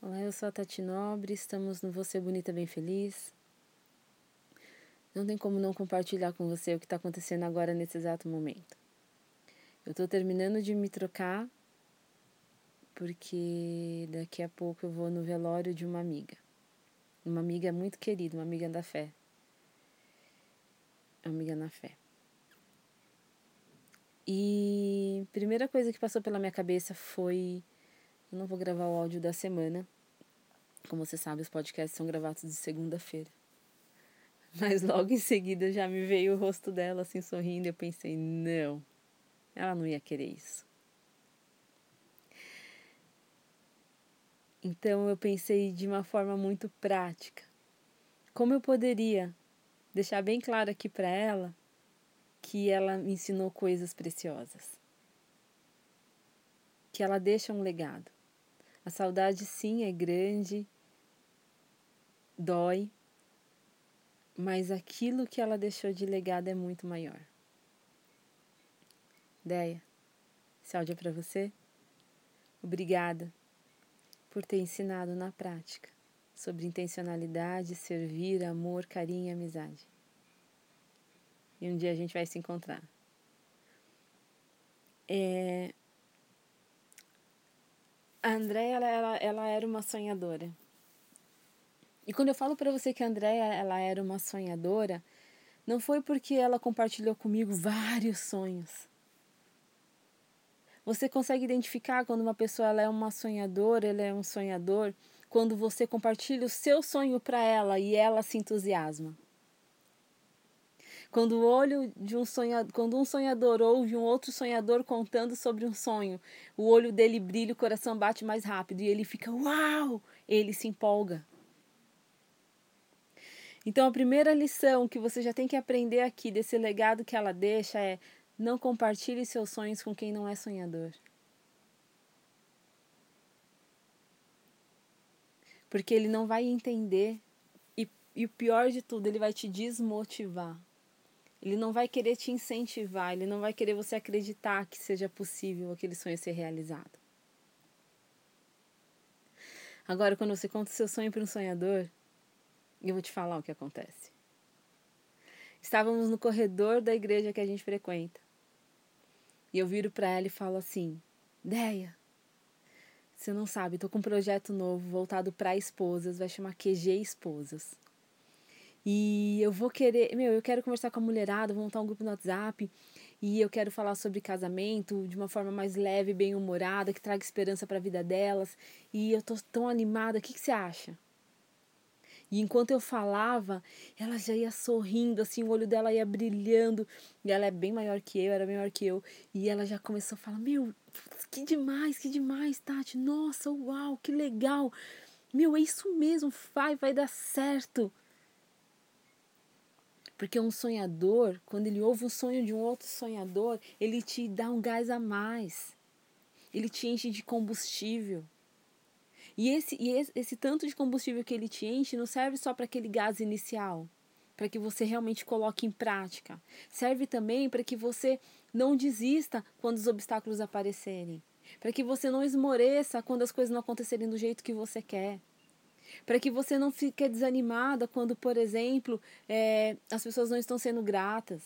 Olá, eu sou a Tati Nobre, estamos no Você Bonita Bem Feliz. Não tem como não compartilhar com você o que está acontecendo agora nesse exato momento. Eu estou terminando de me trocar porque daqui a pouco eu vou no velório de uma amiga. Uma amiga muito querida, uma amiga da fé. Amiga na fé. E a primeira coisa que passou pela minha cabeça foi eu não vou gravar o áudio da semana. Como você sabe, os podcasts são gravados de segunda-feira. Mas logo em seguida já me veio o rosto dela assim sorrindo eu pensei, não, ela não ia querer isso. Então eu pensei de uma forma muito prática. Como eu poderia deixar bem claro aqui para ela que ela me ensinou coisas preciosas? Que ela deixa um legado. A saudade, sim, é grande, dói, mas aquilo que ela deixou de legado é muito maior. Deia, esse áudio é para você. Obrigada por ter ensinado na prática sobre intencionalidade, servir, amor, carinho e amizade. E um dia a gente vai se encontrar. É, a Andréia, ela, ela, ela era uma sonhadora. E quando eu falo para você que a Andréia, ela era uma sonhadora, não foi porque ela compartilhou comigo vários sonhos. Você consegue identificar quando uma pessoa ela é uma sonhadora, ele é um sonhador, quando você compartilha o seu sonho para ela e ela se entusiasma. Quando o olho de um sonhador, quando um sonhador ouve um outro sonhador contando sobre um sonho, o olho dele brilha, o coração bate mais rápido e ele fica uau, ele se empolga. Então a primeira lição que você já tem que aprender aqui desse legado que ela deixa é não compartilhe seus sonhos com quem não é sonhador. Porque ele não vai entender e, e o pior de tudo, ele vai te desmotivar. Ele não vai querer te incentivar, ele não vai querer você acreditar que seja possível aquele sonho ser realizado. Agora, quando você conta o seu sonho para um sonhador, eu vou te falar o que acontece. Estávamos no corredor da igreja que a gente frequenta. E eu viro para ela e falo assim: Deia, você não sabe, estou com um projeto novo voltado para esposas, vai chamar QG Esposas. E eu vou querer, meu, eu quero conversar com a mulherada, vou montar um grupo no WhatsApp e eu quero falar sobre casamento de uma forma mais leve, bem humorada, que traga esperança para a vida delas. E eu tô tão animada, o que, que você acha? E enquanto eu falava, ela já ia sorrindo, assim, o olho dela ia brilhando. E ela é bem maior que eu, era maior que eu. E ela já começou a falar: Meu, que demais, que demais, Tati. Nossa, uau, que legal. Meu, é isso mesmo, vai, vai dar certo. Porque um sonhador, quando ele ouve o sonho de um outro sonhador, ele te dá um gás a mais. Ele te enche de combustível. E esse, e esse, esse tanto de combustível que ele te enche não serve só para aquele gás inicial, para que você realmente coloque em prática. Serve também para que você não desista quando os obstáculos aparecerem. Para que você não esmoreça quando as coisas não acontecerem do jeito que você quer para que você não fique desanimada quando, por exemplo, é, as pessoas não estão sendo gratas,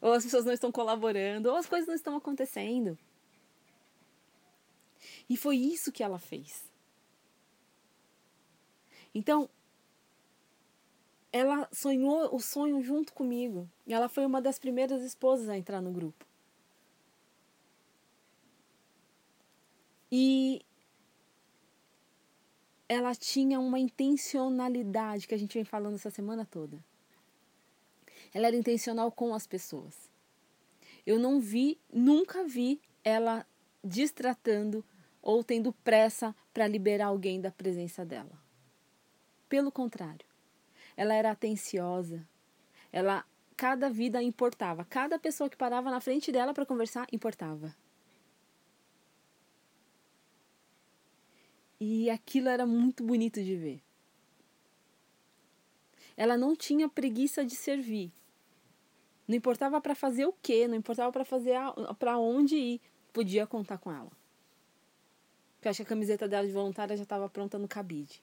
ou as pessoas não estão colaborando, ou as coisas não estão acontecendo. E foi isso que ela fez. Então, ela sonhou o sonho junto comigo. Ela foi uma das primeiras esposas a entrar no grupo. E ela tinha uma intencionalidade que a gente vem falando essa semana toda. Ela era intencional com as pessoas. Eu não vi, nunca vi ela distratando ou tendo pressa para liberar alguém da presença dela. Pelo contrário, ela era atenciosa. Ela cada vida importava, cada pessoa que parava na frente dela para conversar importava. E aquilo era muito bonito de ver. Ela não tinha preguiça de servir. Não importava para fazer o quê, não importava para fazer para onde ir, podia contar com ela. Porque eu acho que a camiseta dela de voluntária já estava pronta no cabide.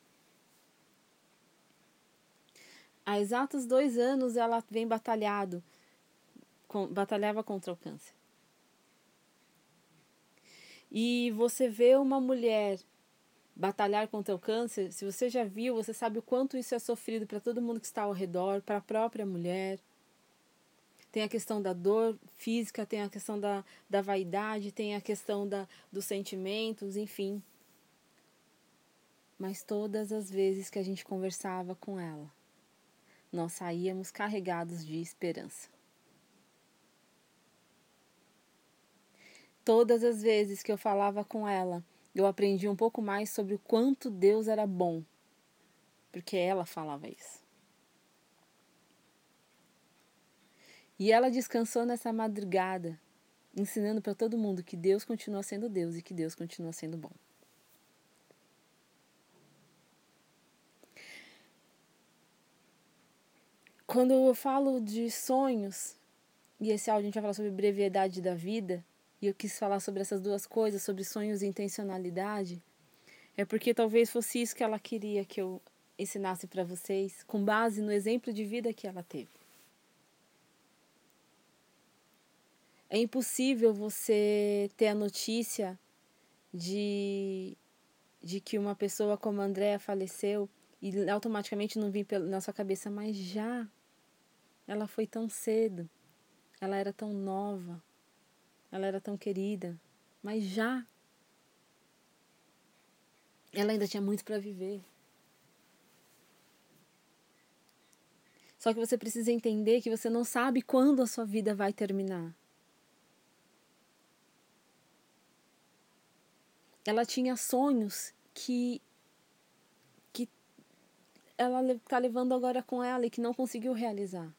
Há exatos dois anos ela vem batalhado, com, batalhava contra o câncer. E você vê uma mulher batalhar contra o câncer, se você já viu, você sabe o quanto isso é sofrido para todo mundo que está ao redor, para a própria mulher. Tem a questão da dor física, tem a questão da, da vaidade, tem a questão da, dos sentimentos, enfim. Mas todas as vezes que a gente conversava com ela, nós saíamos carregados de esperança. Todas as vezes que eu falava com ela, eu aprendi um pouco mais sobre o quanto Deus era bom, porque ela falava isso. E ela descansou nessa madrugada, ensinando para todo mundo que Deus continua sendo Deus e que Deus continua sendo bom. Quando eu falo de sonhos, e esse áudio a gente vai falar sobre brevidade da vida, e eu quis falar sobre essas duas coisas, sobre sonhos e intencionalidade, é porque talvez fosse isso que ela queria que eu ensinasse para vocês, com base no exemplo de vida que ela teve. É impossível você ter a notícia de, de que uma pessoa como a Andrea faleceu e automaticamente não vir na sua cabeça, mas já. Ela foi tão cedo. Ela era tão nova. Ela era tão querida, mas já ela ainda tinha muito para viver. Só que você precisa entender que você não sabe quando a sua vida vai terminar. Ela tinha sonhos que que ela está levando agora com ela e que não conseguiu realizar.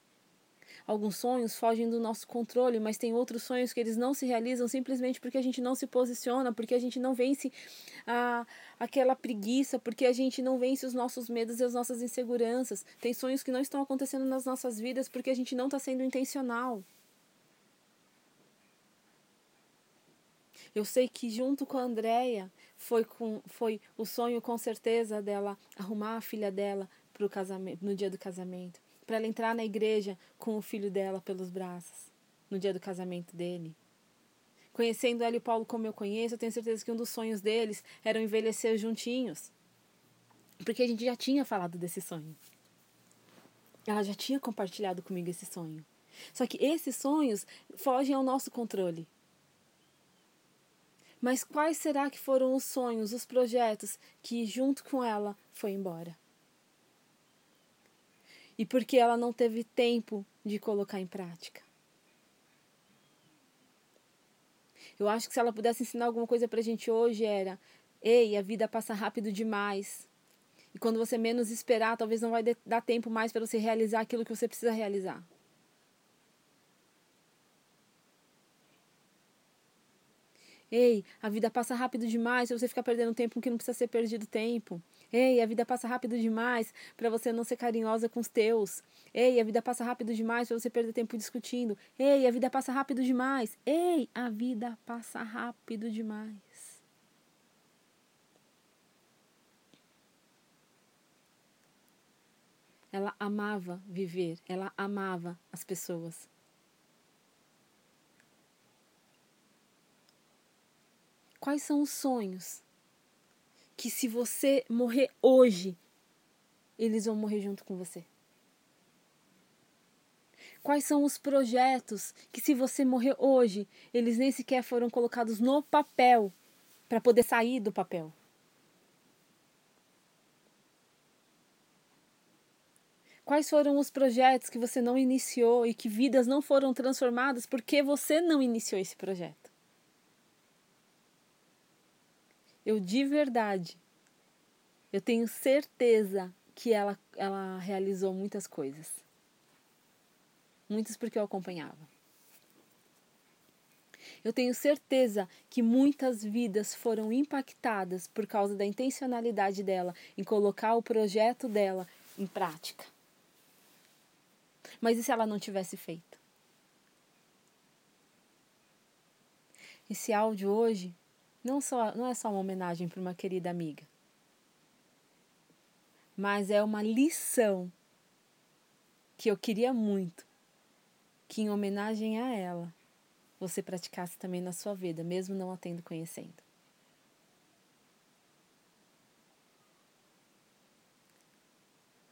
Alguns sonhos fogem do nosso controle, mas tem outros sonhos que eles não se realizam simplesmente porque a gente não se posiciona, porque a gente não vence a, aquela preguiça, porque a gente não vence os nossos medos e as nossas inseguranças. Tem sonhos que não estão acontecendo nas nossas vidas porque a gente não está sendo intencional. Eu sei que junto com a Andrea foi, com, foi o sonho com certeza dela arrumar a filha dela pro casamento, no dia do casamento para ela entrar na igreja com o filho dela pelos braços no dia do casamento dele. Conhecendo ela e Paulo como eu conheço, eu tenho certeza que um dos sonhos deles era envelhecer juntinhos. Porque a gente já tinha falado desse sonho. Ela já tinha compartilhado comigo esse sonho. Só que esses sonhos fogem ao nosso controle. Mas quais será que foram os sonhos, os projetos que junto com ela foi embora? E porque ela não teve tempo de colocar em prática. Eu acho que se ela pudesse ensinar alguma coisa pra gente hoje era: ei, a vida passa rápido demais. E quando você menos esperar, talvez não vai dar tempo mais para você realizar aquilo que você precisa realizar. Ei, a vida passa rápido demais se você ficar perdendo tempo que não precisa ser perdido tempo. Ei, a vida passa rápido demais para você não ser carinhosa com os teus. Ei, a vida passa rápido demais para você perder tempo discutindo. Ei, a vida passa rápido demais. Ei, a vida passa rápido demais. Ela amava viver, ela amava as pessoas. Quais são os sonhos que se você morrer hoje, eles vão morrer junto com você? Quais são os projetos que, se você morrer hoje, eles nem sequer foram colocados no papel para poder sair do papel? Quais foram os projetos que você não iniciou e que vidas não foram transformadas porque você não iniciou esse projeto? Eu de verdade, eu tenho certeza que ela, ela realizou muitas coisas. Muitas porque eu acompanhava. Eu tenho certeza que muitas vidas foram impactadas por causa da intencionalidade dela em colocar o projeto dela em prática. Mas e se ela não tivesse feito? Esse áudio hoje não, só, não é só uma homenagem para uma querida amiga, mas é uma lição que eu queria muito que, em homenagem a ela, você praticasse também na sua vida, mesmo não a tendo conhecendo.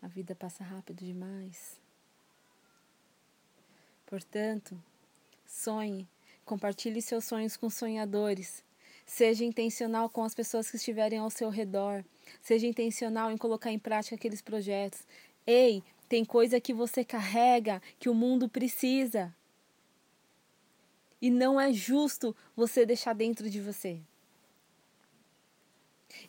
A vida passa rápido demais. Portanto, sonhe, compartilhe seus sonhos com sonhadores. Seja intencional com as pessoas que estiverem ao seu redor. Seja intencional em colocar em prática aqueles projetos. Ei, tem coisa que você carrega que o mundo precisa. E não é justo você deixar dentro de você.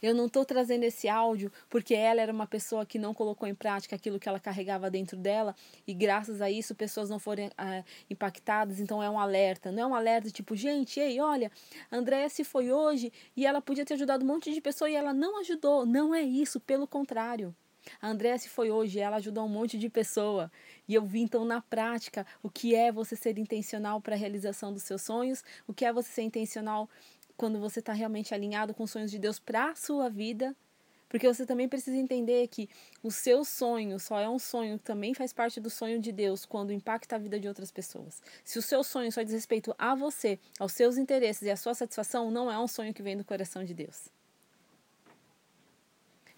Eu não estou trazendo esse áudio porque ela era uma pessoa que não colocou em prática aquilo que ela carregava dentro dela e graças a isso pessoas não foram é, impactadas. Então é um alerta. Não é um alerta tipo, gente, ei, olha, Andréia se foi hoje e ela podia ter ajudado um monte de pessoa e ela não ajudou. Não é isso, pelo contrário. A Andréa se foi hoje, ela ajudou um monte de pessoa. E eu vi então na prática o que é você ser intencional para a realização dos seus sonhos, o que é você ser intencional quando você está realmente alinhado com os sonhos de Deus para a sua vida. Porque você também precisa entender que o seu sonho só é um sonho também faz parte do sonho de Deus quando impacta a vida de outras pessoas. Se o seu sonho só diz respeito a você, aos seus interesses e à sua satisfação, não é um sonho que vem do coração de Deus.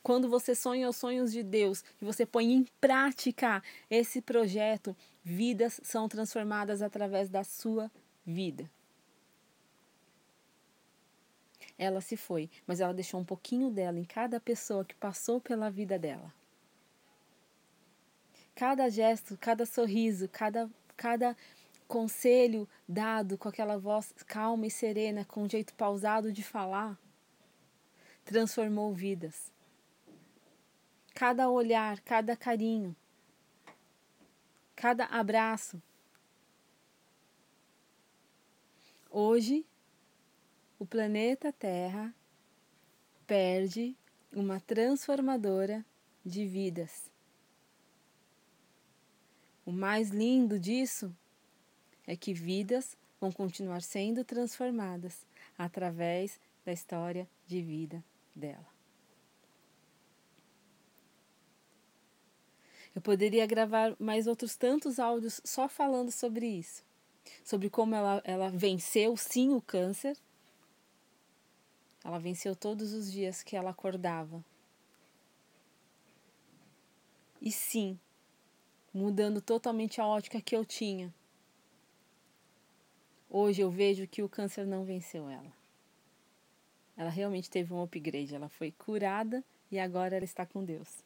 Quando você sonha os sonhos de Deus e você põe em prática esse projeto, vidas são transformadas através da sua vida. Ela se foi, mas ela deixou um pouquinho dela em cada pessoa que passou pela vida dela. Cada gesto, cada sorriso, cada, cada conselho dado com aquela voz calma e serena, com um jeito pausado de falar, transformou vidas. Cada olhar, cada carinho, cada abraço. Hoje o planeta Terra perde uma transformadora de vidas. O mais lindo disso é que vidas vão continuar sendo transformadas através da história de vida dela. Eu poderia gravar mais outros tantos áudios só falando sobre isso, sobre como ela, ela venceu sim o câncer ela venceu todos os dias que ela acordava. E sim, mudando totalmente a ótica que eu tinha. Hoje eu vejo que o câncer não venceu ela. Ela realmente teve um upgrade, ela foi curada e agora ela está com Deus.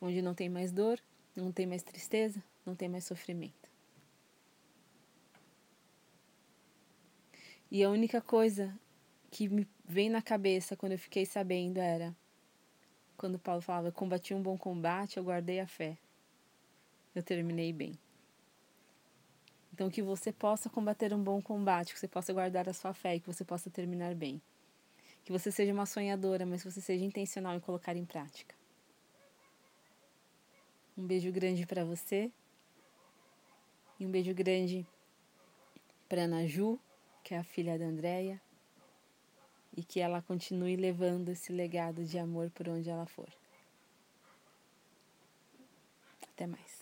Onde não tem mais dor, não tem mais tristeza, não tem mais sofrimento. E a única coisa que me vem na cabeça quando eu fiquei sabendo era quando Paulo falava: combati um bom combate, eu guardei a fé. Eu terminei bem. Então, que você possa combater um bom combate, que você possa guardar a sua fé e que você possa terminar bem. Que você seja uma sonhadora, mas que você seja intencional em colocar em prática. Um beijo grande para você. E um beijo grande para Ana Ju, que é a filha da Andréia e que ela continue levando esse legado de amor por onde ela for. Até mais.